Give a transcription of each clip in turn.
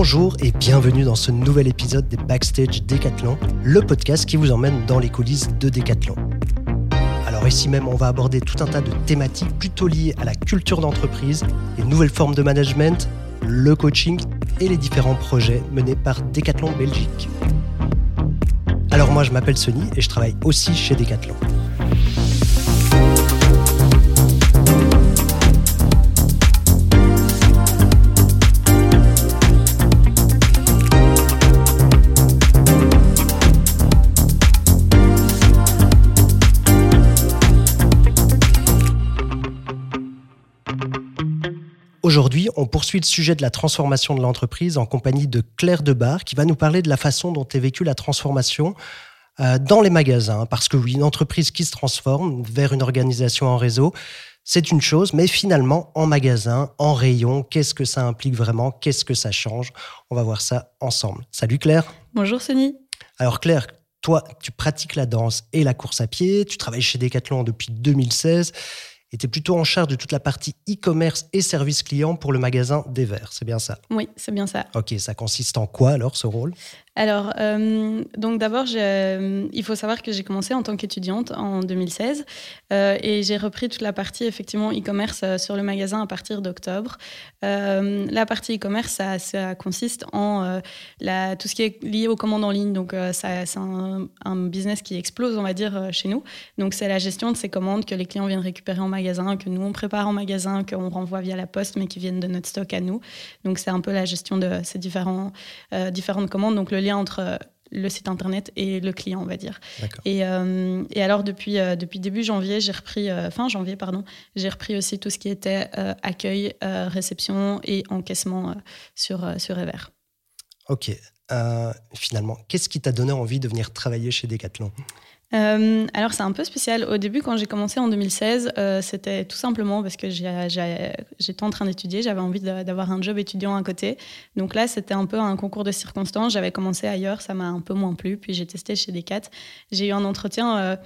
Bonjour et bienvenue dans ce nouvel épisode des Backstage Décathlon, le podcast qui vous emmène dans les coulisses de Décathlon. Alors ici même, on va aborder tout un tas de thématiques plutôt liées à la culture d'entreprise, les nouvelles formes de management, le coaching et les différents projets menés par Decathlon Belgique. Alors moi, je m'appelle Sony et je travaille aussi chez Decathlon. Aujourd'hui, on poursuit le sujet de la transformation de l'entreprise en compagnie de Claire Debar qui va nous parler de la façon dont est vécue la transformation euh, dans les magasins. Parce que oui, une entreprise qui se transforme vers une organisation en réseau, c'est une chose, mais finalement, en magasin, en rayon, qu'est-ce que ça implique vraiment? Qu'est-ce que ça change? On va voir ça ensemble. Salut Claire. Bonjour Sony. Alors Claire, toi, tu pratiques la danse et la course à pied, tu travailles chez Decathlon depuis 2016 était plutôt en charge de toute la partie e-commerce et service client pour le magasin des Verts. C'est bien ça? Oui, c'est bien ça. Ok, ça consiste en quoi alors ce rôle? Alors, euh, donc d'abord, euh, il faut savoir que j'ai commencé en tant qu'étudiante en 2016 euh, et j'ai repris toute la partie effectivement e-commerce sur le magasin à partir d'octobre. la partie e-commerce, ça, consiste en tout ce qui est lié aux commandes en ligne. Donc, c'est un, un, business qui explose, on va dire, chez nous. Donc, c'est la gestion de ces commandes que les clients viennent récupérer en magasin, que nous on prépare en magasin, qu'on renvoie via la poste, mais qui viennent de notre stock à nous. Donc, c'est un peu la gestion de ces différents, différentes commandes. Donc, le entre euh, le site internet et le client, on va dire. Et, euh, et, alors depuis euh, depuis début janvier, j'ai repris fin janvier pardon, j'ai repris aussi tout ce qui était accueil, réception et encaissement sur sur Ever. Ok. finalement, qu'est-ce qui t'a donné envie de venir travailler chez Decathlon? Euh, alors c'est un peu spécial. Au début, quand j'ai commencé en 2016, euh, c'était tout simplement parce que j'étais en train d'étudier, j'avais envie d'avoir un job étudiant à côté. Donc là, c'était un peu un concours de circonstances. J'avais commencé ailleurs, ça m'a un peu moins plu. Puis j'ai testé chez Decat. J'ai eu un entretien. Euh,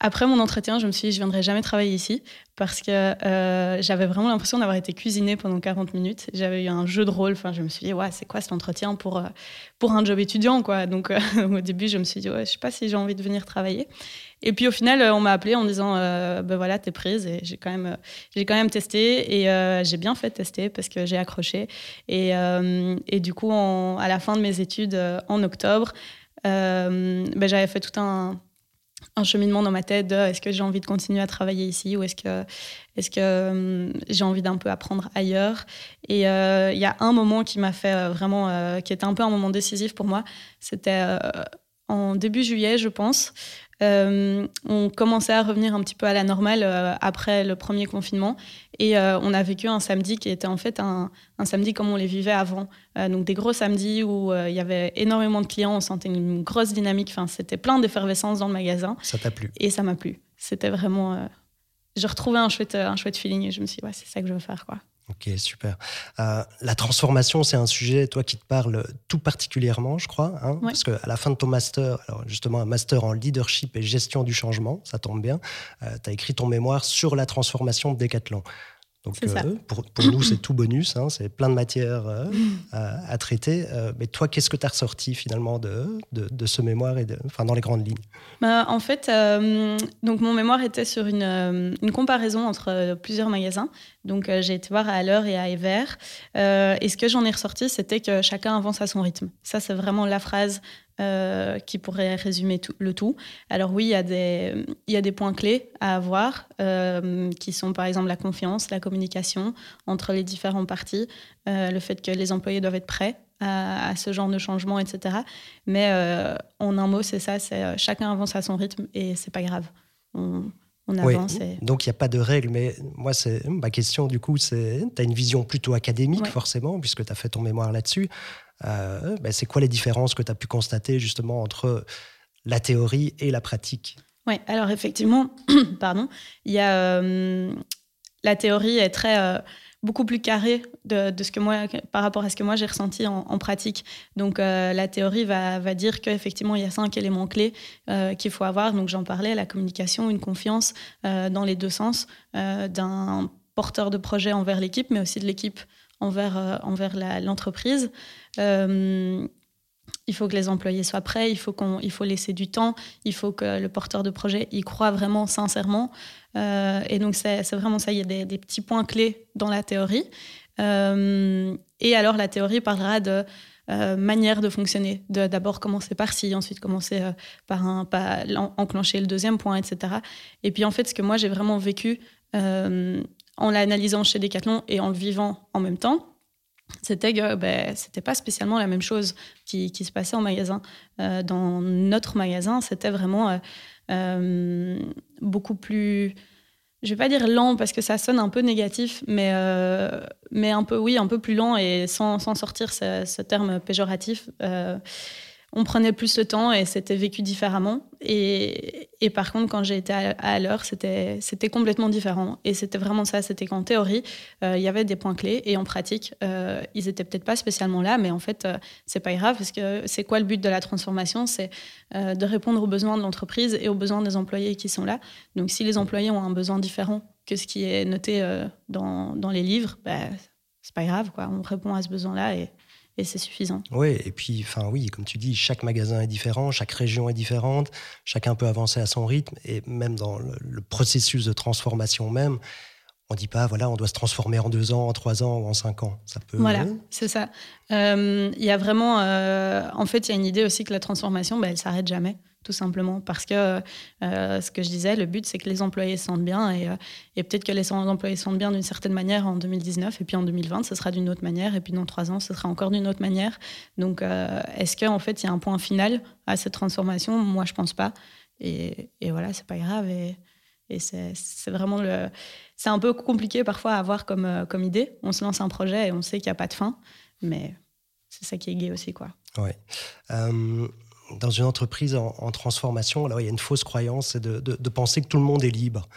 après mon entretien, je me suis dit, je viendrai jamais travailler ici parce que euh, j'avais vraiment l'impression d'avoir été cuisinée pendant 40 minutes. J'avais eu un jeu de rôle. Enfin, je me suis dit, ouais, c'est quoi cet entretien pour, euh, pour un job étudiant, quoi? Donc, euh, au début, je me suis dit, ouais, je sais pas si j'ai envie de venir travailler. Et puis, au final, on m'a appelé en disant, ben voilà, t'es prise. Et j'ai quand même, j'ai quand même testé et j'ai bien fait tester parce que j'ai accroché. Et, et, du coup, à la fin de mes études en octobre, ben, j'avais fait tout un un cheminement dans ma tête de est-ce que j'ai envie de continuer à travailler ici ou est-ce que, est-ce que hum, j'ai envie d'un peu apprendre ailleurs? Et euh, il y a un moment qui m'a fait euh, vraiment, euh, qui était un peu un moment décisif pour moi. C'était en début juillet, je pense. Euh, on commençait à revenir un petit peu à la normale euh, après le premier confinement. Et euh, on a vécu un samedi qui était en fait un, samedi comme on les vivait avant. donc des gros samedis où il y avait énormément de clients, on sentait une grosse dynamique. Enfin, c'était plein d'effervescence dans le magasin. Ça t'a plu Et ça m'a plu. C'était vraiment. je retrouvais un chouette, un chouette feeling et je me suis dit, ouais, c'est ça que je veux faire. quoi. Ok, super. Euh, la transformation, c'est un sujet, toi, qui te parle tout particulièrement, je crois, hein, parce qu'à la fin de ton master, alors justement un master en leadership et gestion du changement, ça tombe bien, euh, tu as écrit ton mémoire sur la transformation de Decathlon. Donc euh, pour, nous, c'est tout bonus, hein, c'est plein de matières euh, à, traiter. Mais toi, qu'est-ce que tu as ressorti finalement de, de, ce mémoire et de, enfin, dans les grandes lignes? Bah, En fait, donc mon mémoire était sur une, une comparaison entre plusieurs magasins. Donc j'ai été voir à l'heure et à Ever. et ce que j'en ai ressorti, c'était que chacun avance à son rythme. Ça, c'est vraiment la phrase euh, qui pourrait résumer tout, le tout. Alors oui, il y, a des, points clés à avoir, euh, qui sont par exemple la confiance, la communication entre les différentes parties, euh, le fait que les employés doivent être prêts à, ce genre de changement, etc. Mais en un mot, c'est ça, c'est chacun avance à son rythme et c'est pas grave. On, avance. Donc il n'y a pas de règle, mais moi, c'est ma question du coup, c'est tu as une vision plutôt académique forcément, puisque tu as fait ton mémoire là-dessus. Euh, ben, c'est quoi les différences que tu as pu constater justement entre la théorie et la pratique? Oui, alors effectivement, pardon, il y a, euh, la théorie est très euh, beaucoup plus carrée de, ce que moi, par rapport à ce que moi j'ai ressenti en, pratique. Donc la théorie va, va dire qu'effectivement il y a cinq éléments clés qu'il faut avoir. Donc j'en parlais, la communication, une confiance dans les deux sens d'un porteur de projet envers l'équipe, mais aussi de l'équipe envers, envers l'entreprise. Il faut que les employés soient prêts, il faut, qu'on, il faut laisser du temps, il faut que le porteur de projet y croit vraiment sincèrement. et donc, c'est, vraiment ça, il y a des, petits points clés dans la théorie. et alors, la théorie parlera de euh, manière de fonctionner. D'abord commencer par ci, ensuite commencer euh, par, un, pas enclencher le deuxième point, etc. Et puis en fait, ce que moi j'ai vraiment vécu euh, en l'analysant chez Decathlon et en le vivant en même temps, c'était que ben, c'était pas spécialement la même chose qui, se passait en magasin. dans notre magasin, c'était vraiment beaucoup plus je vais pas dire lent parce que ça sonne un peu négatif, mais, euh, mais un peu, oui, un peu plus lent et sans, sortir ce, terme péjoratif. Euh, on prenait plus de temps et c'était vécu différemment. Et, et, par contre, quand j'ai été à, l'heure, c'était, c'était complètement différent. Et c'était vraiment ça. C'était qu'en théorie, euh, il y avait des points clés et en pratique, euh, ils étaient peut-être pas spécialement là, mais en fait, euh, c'est pas grave parce que c'est quoi le but de la transformation? C'est de répondre aux besoins de l'entreprise et aux besoins des employés qui sont là. Donc, si les employés ont un besoin différent que ce qui est noté dans, dans, les livres, bah, c'est pas grave. Quoi. On répond à ce besoin-là et et c'est suffisant. Oui, et puis, enfin oui, comme tu dis, chaque magasin est différent, chaque région est différente, chacun peut avancer à son rythme, et même dans le, processus de transformation même, on dit pas, voilà, on doit se transformer en deux ans, en trois ans ou en cinq ans. Ça peut. Voilà, c'est ça. Euh, il y a vraiment, euh, en fait, il y a une idée aussi que la transformation, bah, elle s'arrête jamais tout simplement. Parce que euh, ce que je disais, le but, c'est que les employés se sentent bien. Et, euh, et peut-être que les employés se sentent bien d'une certaine manière en 2019, et puis en 2020, ce sera d'une autre manière, et puis dans trois ans, ce sera encore d'une autre manière. Donc, euh, est-ce qu'en fait, il y a un point final à cette transformation? Moi, je pense pas. Et, et voilà, c'est pas grave. Et, et c'est vraiment le. C'est un peu compliqué parfois à avoir comme, comme idée. On se lance un projet et on sait qu'il n'y a pas de fin. Mais c'est ça qui est gay aussi, quoi. Ouais dans une entreprise en, transformation, alors il y a une fausse croyance, c'est de, de, penser que tout le monde est libre.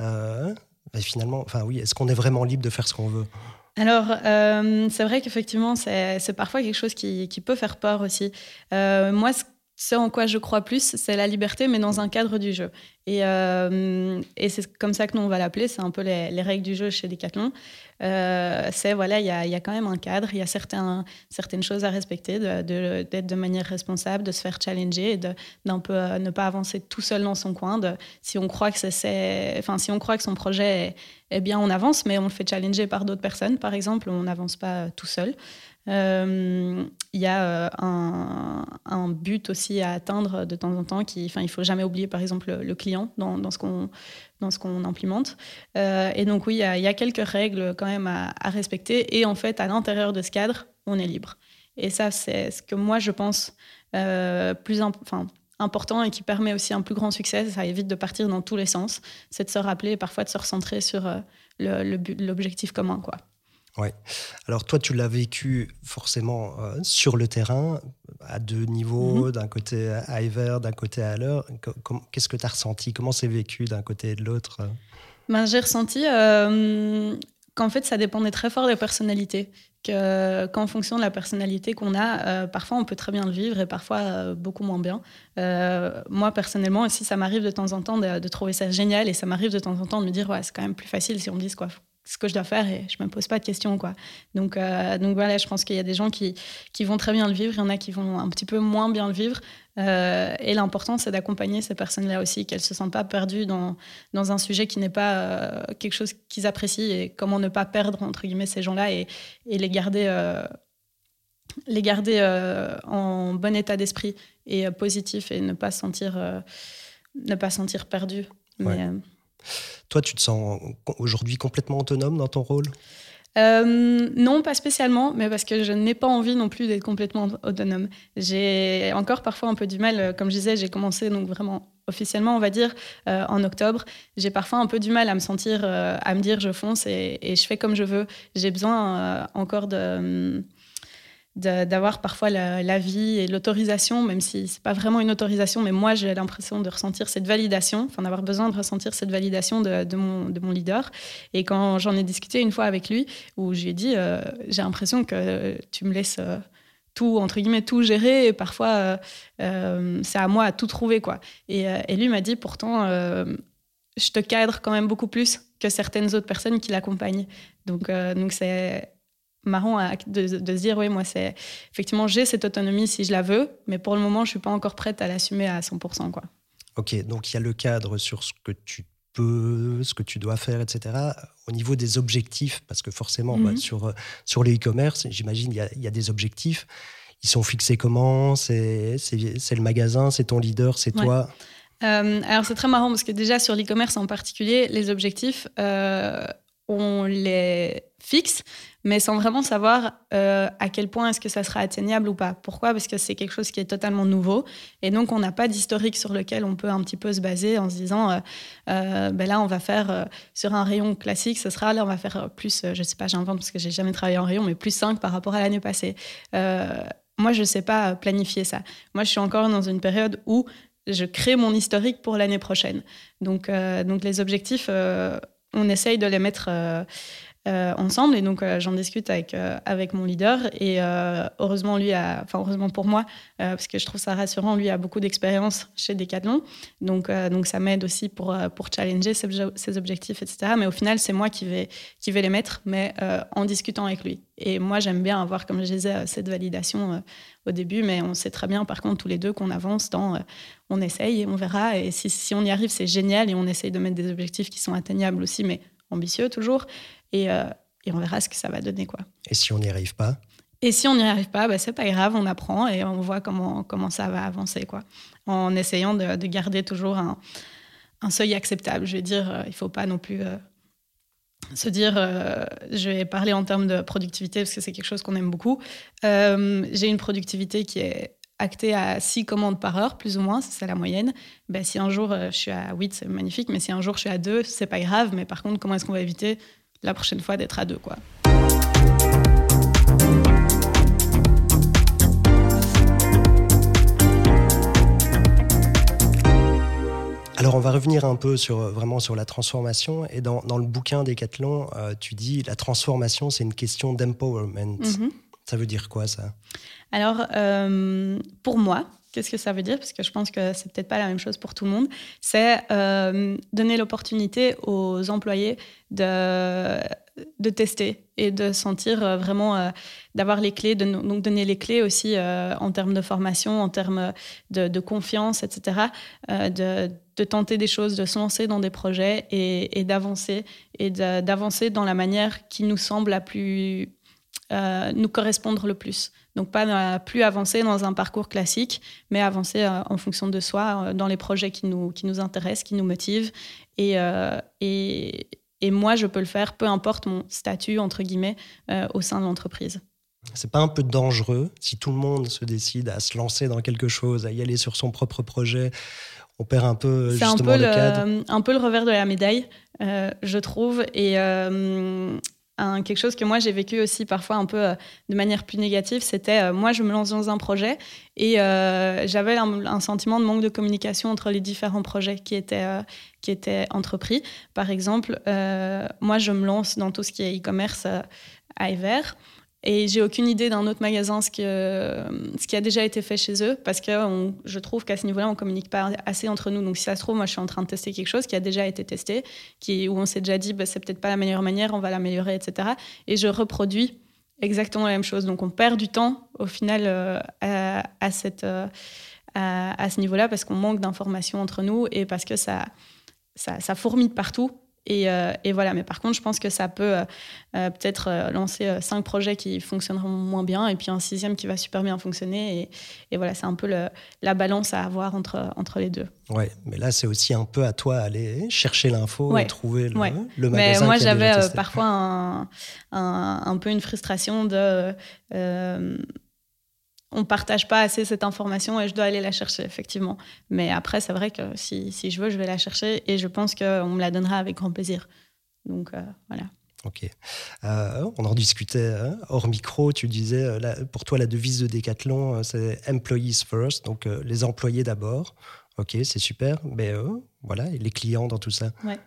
Euh, finalement, enfin oui, est-ce qu'on est vraiment libre de faire ce qu'on veut? Alors, euh, c'est vrai qu'effectivement, c'est parfois quelque chose qui, qui, peut faire peur aussi. Euh, moi, ce ce en quoi je crois plus, c'est la liberté, mais dans un cadre du jeu. Et, euh, c'est comme ça que nous, on va l'appeler. C'est un peu les, règles du jeu chez Decathlon. Euh, c'est, voilà, il y a, quand même un cadre, il y a certaines choses à respecter, d'être de, manière responsable, de se faire challenger d'un peu euh, ne pas avancer tout seul dans son coin. Si, on croit que c'est, enfin, si on croit que son projet est, bien, on avance, mais on le fait challenger par d'autres personnes, par exemple, on n'avance pas tout seul. Euh, il y a euh, un, but aussi à atteindre de temps en temps. Qui, il faut jamais oublier, par exemple, le, client dans, ce qu'on dans ce qu'on implémente. Euh, et donc oui, il y, a, quelques règles quand même à, respecter. Et en fait, à l'intérieur de ce cadre, on est libre. Et ça, c'est ce que moi, je pense plus enfin, important et qui permet aussi un plus grand succès. Ça évite de partir dans tous les sens. C'est de se rappeler parfois de se recentrer sur l'objectif commun. quoi. Ouais. Alors toi, tu l'as vécu forcément euh, sur le terrain, à deux niveaux, mhm. d'un côté à Iver, d'un côté à l'heure. Qu'est-ce que tu as ressenti? Comment c'est vécu d'un côté et de l'autre? Ben, J'ai ressenti euh, qu'en fait, ça dépendait très fort des personnalités. Qu'en fonction de la personnalité qu'on a, euh, parfois on peut très bien le vivre et parfois beaucoup moins bien. moi, personnellement, aussi, ça m'arrive de temps en temps de, de, trouver ça génial et ça m'arrive de temps en temps de me dire, ouais, c'est quand même plus facile si on me dit quoi ce que je dois faire et je me pose pas de questions quoi. Donc euh, donc voilà, je pense qu'il y a des gens qui qui vont très bien le vivre, il y en a qui vont un petit peu moins bien le vivre. Euh, et l'important c'est d'accompagner ces personnes-là aussi, qu'elles se sentent pas perdues dans dans un sujet qui n'est pas euh, quelque chose qu'ils apprécient et comment ne pas perdre entre guillemets ces gens-là et, et les garder les garder en bon état d'esprit et positif et ne pas sentir ne pas sentir perdu. Mais, toi, tu te sens aujourd'hui complètement autonome dans ton rôle? Euh, non, pas spécialement, mais parce que je n'ai pas envie non plus d'être complètement autonome. J'ai encore parfois un peu du mal, euh, comme je disais, j'ai commencé donc vraiment officiellement, on va dire, euh, en octobre. J'ai parfois un peu du mal à me sentir, à me dire je fonce et, je fais comme je veux. J'ai besoin encore de hum, d'avoir parfois l'avis et l'autorisation, même si c'est pas vraiment une autorisation, mais moi j'ai l'impression de ressentir cette validation, enfin d'avoir besoin de ressentir cette validation de, mon, de mon, leader. Et quand j'en ai discuté une fois avec lui, où je lui ai dit, euh, j'ai l'impression que tu me laisses euh, tout, entre guillemets, tout gérer, et parfois euh, c'est à moi à tout trouver, quoi. Et, et lui m'a dit, pourtant, je te cadre quand même beaucoup plus que certaines autres personnes qui l'accompagnent. Donc, donc c'est marrant de, se dire oui moi c'est effectivement j'ai cette autonomie si je la veux mais pour le moment je suis pas encore prête à l'assumer à 100% quoi. Ok donc il y a le cadre sur ce que tu peux ce que tu dois faire etc au niveau des objectifs parce que forcément bah, mhm. sur sur le e-commerce j'imagine il y, y a, des objectifs. Ils sont fixés comment? C'est le magasin c'est ton leader c'est toi? Euh, alors c'est très marrant parce que déjà sur l'e-commerce en particulier, les objectifs, euh, on les fixe, mais sans vraiment savoir euh, à quel point est-ce que ça sera atteignable ou pas. Pourquoi? Parce que c'est quelque chose qui est totalement nouveau et donc on n'a pas d'historique sur lequel on peut un petit peu se baser en se disant, ben là on va faire sur un rayon classique, ce sera là on va faire plus, je sais pas, j'invente parce que j'ai jamais travaillé en rayon, mais plus 5 par rapport à l'année passée. moi, je ne sais pas planifier ça. Moi, je suis encore dans une période où je crée mon historique pour l'année prochaine. Donc, euh, donc les objectifs, euh, on essaye de les mettre euh, euh, ensemble. Et donc, euh, j'en discute avec, euh, avec mon leader. Et heureusement, lui a, enfin, heureusement pour moi, parce que je trouve ça rassurant, lui a beaucoup d'expérience chez Decathlon. Donc, donc ça m'aide aussi pour, pour challenger ses, objectifs, etc. Mais au final, c'est moi qui vais, qui vais les mettre, mais en discutant avec lui. Et moi, j'aime bien avoir, comme je disais, cette validation au début, mais on sait très bien, par contre, tous les deux, qu'on avance dans on essaye et on verra. Et si, si on y arrive, c'est génial. Et on essaye de mettre des objectifs qui sont atteignables aussi, mais ambitieux toujours. Euh, et, on verra ce que ça va donner. Quoi. Et si on n'y arrive pas? Et si on n'y arrive pas, bah, c'est pas grave, on apprend et on voit comment, comment ça va avancer. Quoi. En essayant de, garder toujours un, un, seuil acceptable. Je veux dire, euh, il faut pas non plus euh, se dire, je vais parler en termes de productivité parce que c'est quelque chose qu'on aime beaucoup. J'ai une productivité qui est actée à 6 commandes par heure, plus ou moins, c'est la moyenne. Ben, si un jour je suis à 8, c'est magnifique, mais si un jour je suis à 2, c'est pas grave. Mais par contre, comment est-ce qu'on va éviter la prochaine fois d'être à deux, quoi. Alors on va revenir un peu sur vraiment sur la transformation et dans, dans le bouquin Decathlon, euh, tu dis la transformation c'est une question d'empowerment. Mm-hmm. Ça veut dire quoi ça? Alors euh, pour moi, Qu'est-ce que ça veut dire Parce que je pense que c'est peut-être pas la même chose pour tout le monde. C'est euh, donner l'opportunité aux employés de, de tester et de sentir euh, vraiment euh, d'avoir les clés, donc donner les clés aussi en termes de formation, en termes de, confiance, etc. de, tenter des choses, de se lancer dans des projets et, et d'avancer et d'avancer dans la manière qui nous semble la plus nous correspondre le plus. Donc pas plus avancer dans un parcours classique, mais avancer euh, en fonction de soi, euh, dans les projets qui nous, qui nous intéressent, qui nous motivent. Et, euh, et, et, moi, je peux le faire, peu importe mon statut, entre guillemets, au sein de l'entreprise. C'est pas un peu dangereux si tout le monde se décide à se lancer dans quelque chose, à y aller sur son propre projet on perd un peu justement un peu le, cadre? un peu le revers de la médaille, je trouve. Et, quelque chose que moi j'ai vécu aussi parfois un peu euh, de manière plus négative, c'était euh, moi je me lance dans un projet et euh, j'avais un, sentiment de manque de communication entre les différents projets qui étaient, qui étaient entrepris. Par exemple, moi je me lance dans tout ce qui est e-commerce à Ever. Et j'ai aucune idée d'un autre magasin, ce, qui a déjà été fait chez eux, parce que je trouve qu'à ce niveau-là, on communique pas assez entre nous. Donc, si ça se trouve, moi, je suis en train de tester quelque chose qui a déjà été testé, où on s'est déjà dit, bah, c'est peut-être pas la meilleure manière, on va l'améliorer, etc. Et je reproduis exactement la même chose. Donc, on perd du temps, au final, euh, euh, à, ce niveau-là, parce qu'on manque d'informations entre nous et parce que ça, ça, ça fourmille partout. Euh, et, voilà, mais par contre, je pense que ça peut euh, euh, peut-être lancer cinq projets qui fonctionneront moins bien et puis un sixième qui va super bien fonctionner. Et, voilà, c'est un peu la balance à avoir entre, entre les deux. Ouais, mais là, c'est aussi un peu à toi d'aller chercher l'info et trouver le, le magasin. Mais moi, j'avais parfois un, un, peu une frustration de on partage pas assez cette information et je dois aller la chercher, effectivement. Mais après, c'est vrai que si, si, je veux, je vais la chercher et je pense qu'on me la donnera avec grand plaisir. Donc, euh, voilà. Ok. Euh, on en discutait hein, hors micro. Tu disais, euh, pour toi, la devise de Decathlon, c'est Employees First, donc les employés d'abord. Ok, c'est super. Mais voilà, et les clients dans tout ça ouais.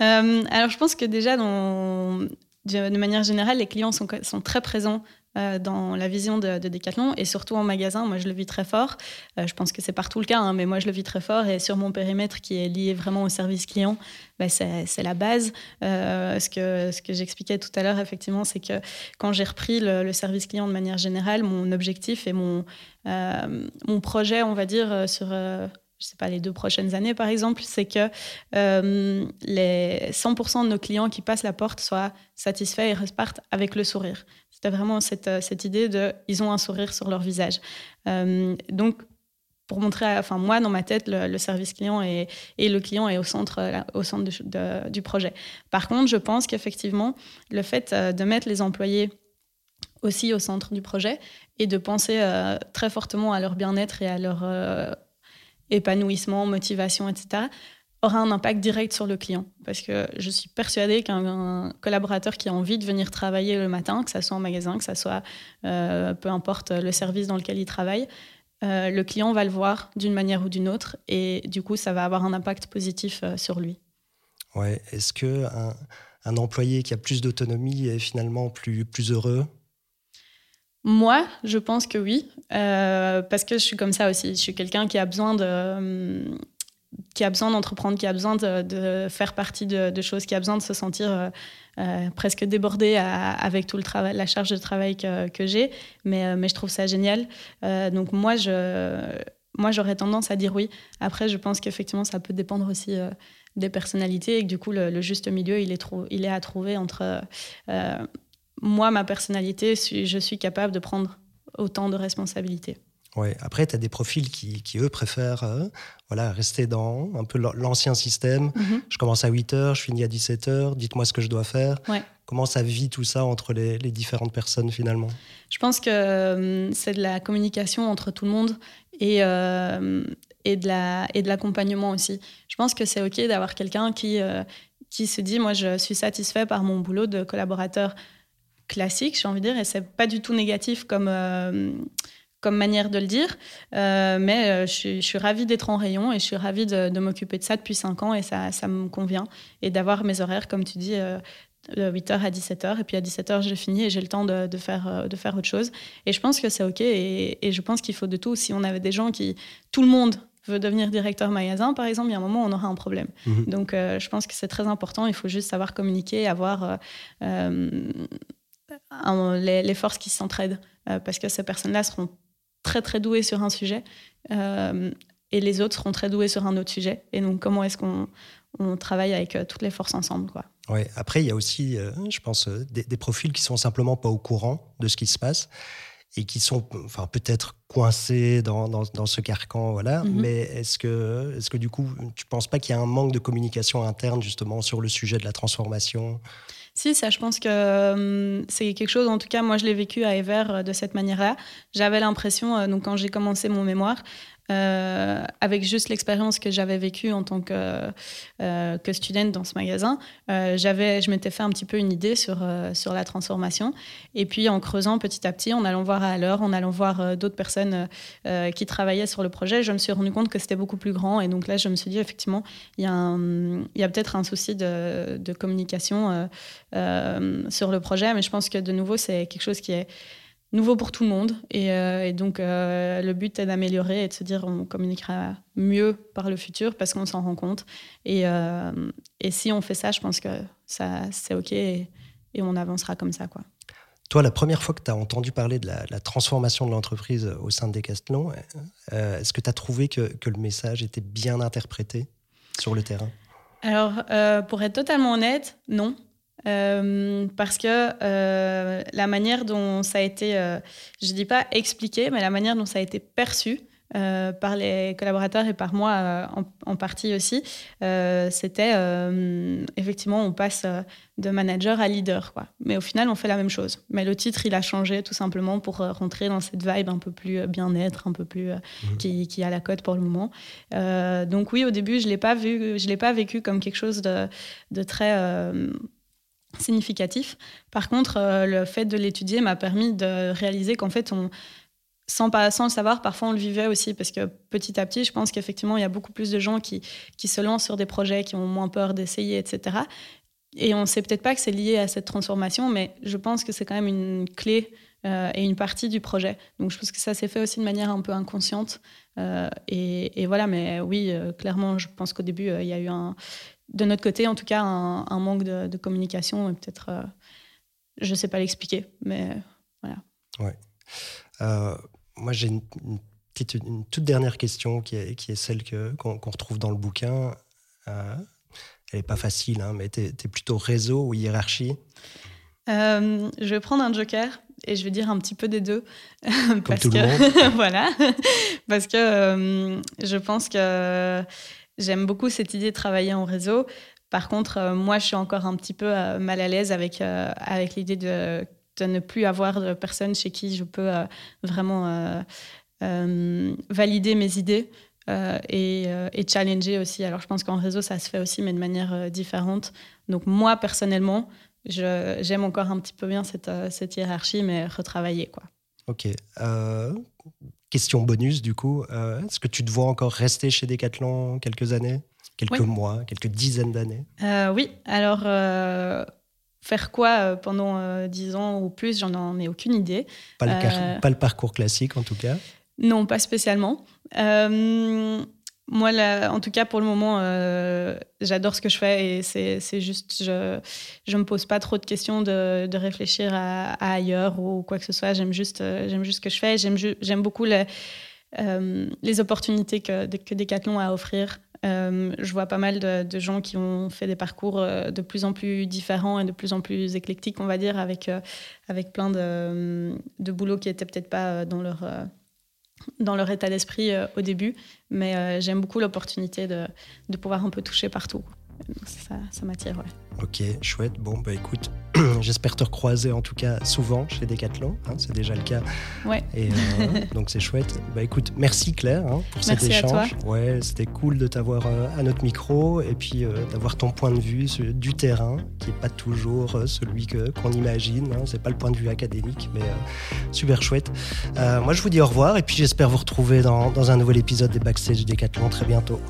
alors, je pense que déjà, dans, de manière générale, les clients sont, sont très présents euh, dans la vision de, Decathlon et surtout en magasin. Moi, je le vis très fort. Euh, je pense que c'est partout le cas, hein, mais moi, je le vis très fort. Et sur mon périmètre qui est lié vraiment au service client, bah, c'est la base. Euh, ce que, j'expliquais tout à l'heure, effectivement, c'est que quand j'ai repris le, service client de manière générale, mon objectif et mon projet, on va dire, sur je sais pas, les deux prochaines années, par exemple, c'est que les 100% de nos clients qui passent la porte soient satisfaits et repartent avec le sourire. C'était vraiment cette, euh, cette, idée de ils ont un sourire sur leur visage. Euh, donc, pour montrer, enfin moi dans ma tête, le, service client et, et, le client est au centre, au centre du projet. Par contre, je pense qu'effectivement, le fait euh, de mettre les employés aussi au centre du projet et de penser très fortement à leur bien-être et à leur épanouissement, motivation, etc., aura un impact direct sur le client. Parce que je suis persuadée qu'un collaborateur qui a envie de venir travailler le matin, que ce soit en magasin, que ce soit euh, peu importe le service dans lequel il travaille, euh, le client va le voir d'une manière ou d'une autre et du coup, ça va avoir un impact positif euh, sur lui. Ouais. Est-ce que un, employé qui a plus d'autonomie est finalement plus, plus heureux? Moi, je pense que oui, parce que je suis comme ça aussi. Je suis quelqu'un qui a besoin de, qui a besoin d'entreprendre, qui a besoin de, faire partie de, choses, qui a besoin de se sentir euh, euh, presque débordé avec tout le travail, la charge de travail que, j'ai. Mais, euh, je trouve ça génial. donc moi, moi, j'aurais tendance à dire oui. Après, je pense qu'effectivement, ça peut dépendre aussi des personnalités et que du coup, le, juste milieu, il est à trouver entre moi, ma personnalité, je suis capable de prendre autant de responsabilités. Ouais. Après, tu as des profils qui, qui eux, préfèrent euh, voilà, rester dans un peu l'ancien système. Mhm. Je commence à 8 heures, je finis à 17 heures, dites-moi ce que je dois faire. Comment ça vit tout ça entre les, les différentes personnes finalement? Je pense que euh, c'est de la communication entre tout le monde et, euh, et de l'accompagnement aussi. Je pense que c'est OK d'avoir quelqu'un qui, qui se dit Moi, je suis satisfait par mon boulot de collaborateur classique, j'ai envie de dire, et c'est pas du tout négatif comme comme manière de le dire. Euh, mais euh, je, suis, ravie d'être en rayon et je suis ravie de, m'occuper de ça depuis 5 ans et ça, ça me convient. Et d'avoir mes horaires, comme tu dis, euh, de 8h à 17h. Et puis à 17h, j'ai fini et j'ai le temps de, de, faire, de faire autre chose. Et je pense que c'est OK et, je pense qu'il faut de tout. Si on avait des gens qui. Tout le monde veut devenir directeur magasin, par exemple, il y a un moment, on aura un problème. Mhm. Donc, je pense que c'est très important. Il faut juste savoir communiquer, avoir les, les, forces qui s'entraident, parce que ces personnes-là seront très très doués sur un sujet euh, et les autres seront très doués sur un autre sujet. Et donc, comment est-ce qu'on on travaille avec euh, toutes les forces ensemble quoi. Ouais. Après, il y a aussi, euh, je pense, des, profils qui sont simplement pas au courant de ce qui se passe et qui sont enfin, peut-être coincés dans, dans, ce carcan. Voilà. Mm-hmm. Mais est-ce que, est que du coup, tu ne penses pas qu'il y a un manque de communication interne justement sur le sujet de la transformation? Si, ça, je pense que hum, c'est quelque chose, en tout cas, moi, je l'ai vécu à Ever euh, de cette manière-là. J'avais l'impression, euh, donc quand j'ai commencé mon mémoire, euh, avec juste l'expérience que j'avais vécue en tant que, euh, que student dans ce magasin, euh, je m'étais fait un petit peu une idée sur, sur la transformation. Et puis en creusant petit à petit, en allant voir à l'heure, en allant voir d'autres personnes qui travaillaient sur le projet, je me suis rendu compte que c'était beaucoup plus grand. Et donc là, je me suis dit, effectivement, il y a, a peut-être un souci de, de communication sur le projet. Mais je pense que de nouveau, c'est quelque chose qui est nouveau pour tout le monde. Et, euh, donc, euh, le but est d'améliorer et de se dire on communiquera mieux par le futur parce qu'on s'en rend compte. Et, euh, et, si on fait ça, je pense que ça, c'est OK et, on avancera comme ça. Quoi. Toi, la première fois que tu as entendu parler de la, transformation de l'entreprise au sein de Decathlon, est-ce que tu as trouvé que, que, le message était bien interprété sur le terrain? Alors, pour être totalement honnête, non. Euh, parce que euh, la manière dont ça a été, euh, je ne dis pas expliqué, mais la manière dont ça a été perçu par les collaborateurs et par moi en, partie aussi, c'était effectivement on passe de manager à leader. Quoi. Mais au final, on fait la même chose. Mais le titre, il a changé tout simplement pour rentrer dans cette vibe un peu plus bien-être, un peu plus mmh. qui, qui, a la cote pour le moment. donc oui, au début, je ne l'ai pas vu, je l'ai pas vécu comme quelque chose de, de très significatif. Par contre, euh, le fait de l'étudier m'a permis de réaliser qu'en fait, on, sans, pas, sans le savoir, parfois on le vivait aussi, parce que petit à petit, je pense qu'effectivement, il y a beaucoup plus de gens qui, qui se lancent sur des projets, qui ont moins peur d'essayer, etc. Et on ne sait peut-être pas que c'est lié à cette transformation, mais je pense que c'est quand même une clé et une partie du projet. Donc je pense que ça s'est fait aussi de manière un peu inconsciente. Et, voilà, mais oui, clairement, je pense qu'au début, il y a eu un, de notre côté en tout cas, un, manque de, communication et peut-être, je ne sais pas l'expliquer, mais voilà. Ouais. moi, j'ai une, une, toute dernière question qui est, qui est celle qu'on retrouve dans le bouquin elle n'est pas facile, hein, mais tu es, plutôt réseau ou hiérarchie? Euh, Je vais prendre un joker et je vais dire un petit peu des deux. Comme parce tout que, le monde. voilà. Parce que euh, je pense que j'aime beaucoup cette idée de travailler en réseau. Par contre, euh, moi, je suis encore un petit peu mal à l'aise avec, avec l'idée de, ne plus avoir de personnes chez qui je peux vraiment valider mes idées. Euh, euh, et, challenger aussi. Alors je pense qu'en réseau, ça se fait aussi, mais de manière euh, différente. Donc moi, personnellement, j'aime encore un petit peu bien cette, cette hiérarchie, mais retravailler. Quoi. Ok. Question bonus, du coup. Est-ce que tu te vois encore rester chez Decathlon quelques années Quelques mois Quelques dizaines d'années? Oui. Alors faire quoi pendant dix ans ou plus, j'en ai aucune idée. Pas le, pas le, parcours classique en tout cas? Non, pas spécialement. Euh, moi, en tout cas, pour le moment, euh, j'adore ce que je fais et c'est juste, je ne me pose pas trop de questions de, réfléchir à, ailleurs ou quoi que ce soit. J'aime juste, euh, j'aime juste ce que je fais. J'aime beaucoup les, les opportunités que, que Decathlon a à offrir. je vois pas mal de, gens qui ont fait des parcours de plus en plus différents et de plus en plus éclectiques, on va dire, avec, avec plein de, de boulot qui n'étaient peut-être pas dans leur dans leur état d'esprit euh, au début. Mais euh, j'aime beaucoup l'opportunité de, de, pouvoir un peu toucher partout. Ça, ça m'attire, ouais. Ok, chouette. Bon, bah écoute, j'espère te recroiser en tout cas souvent chez Decathlon. Hein, c'est déjà le cas. Ouais. Et euh, donc c'est chouette. Bah écoute, merci Claire hein, pour cet échange. Ouais, c'était cool de t'avoir euh, à notre micro et puis euh, d'avoir ton point de vue du terrain, qui n'est pas toujours celui que qu'on imagine. Hein, c'est pas le point de vue académique, mais super chouette. moi, je vous dis au revoir et puis j'espère vous retrouver dans, dans un nouvel épisode des Backstage Decathlon très bientôt.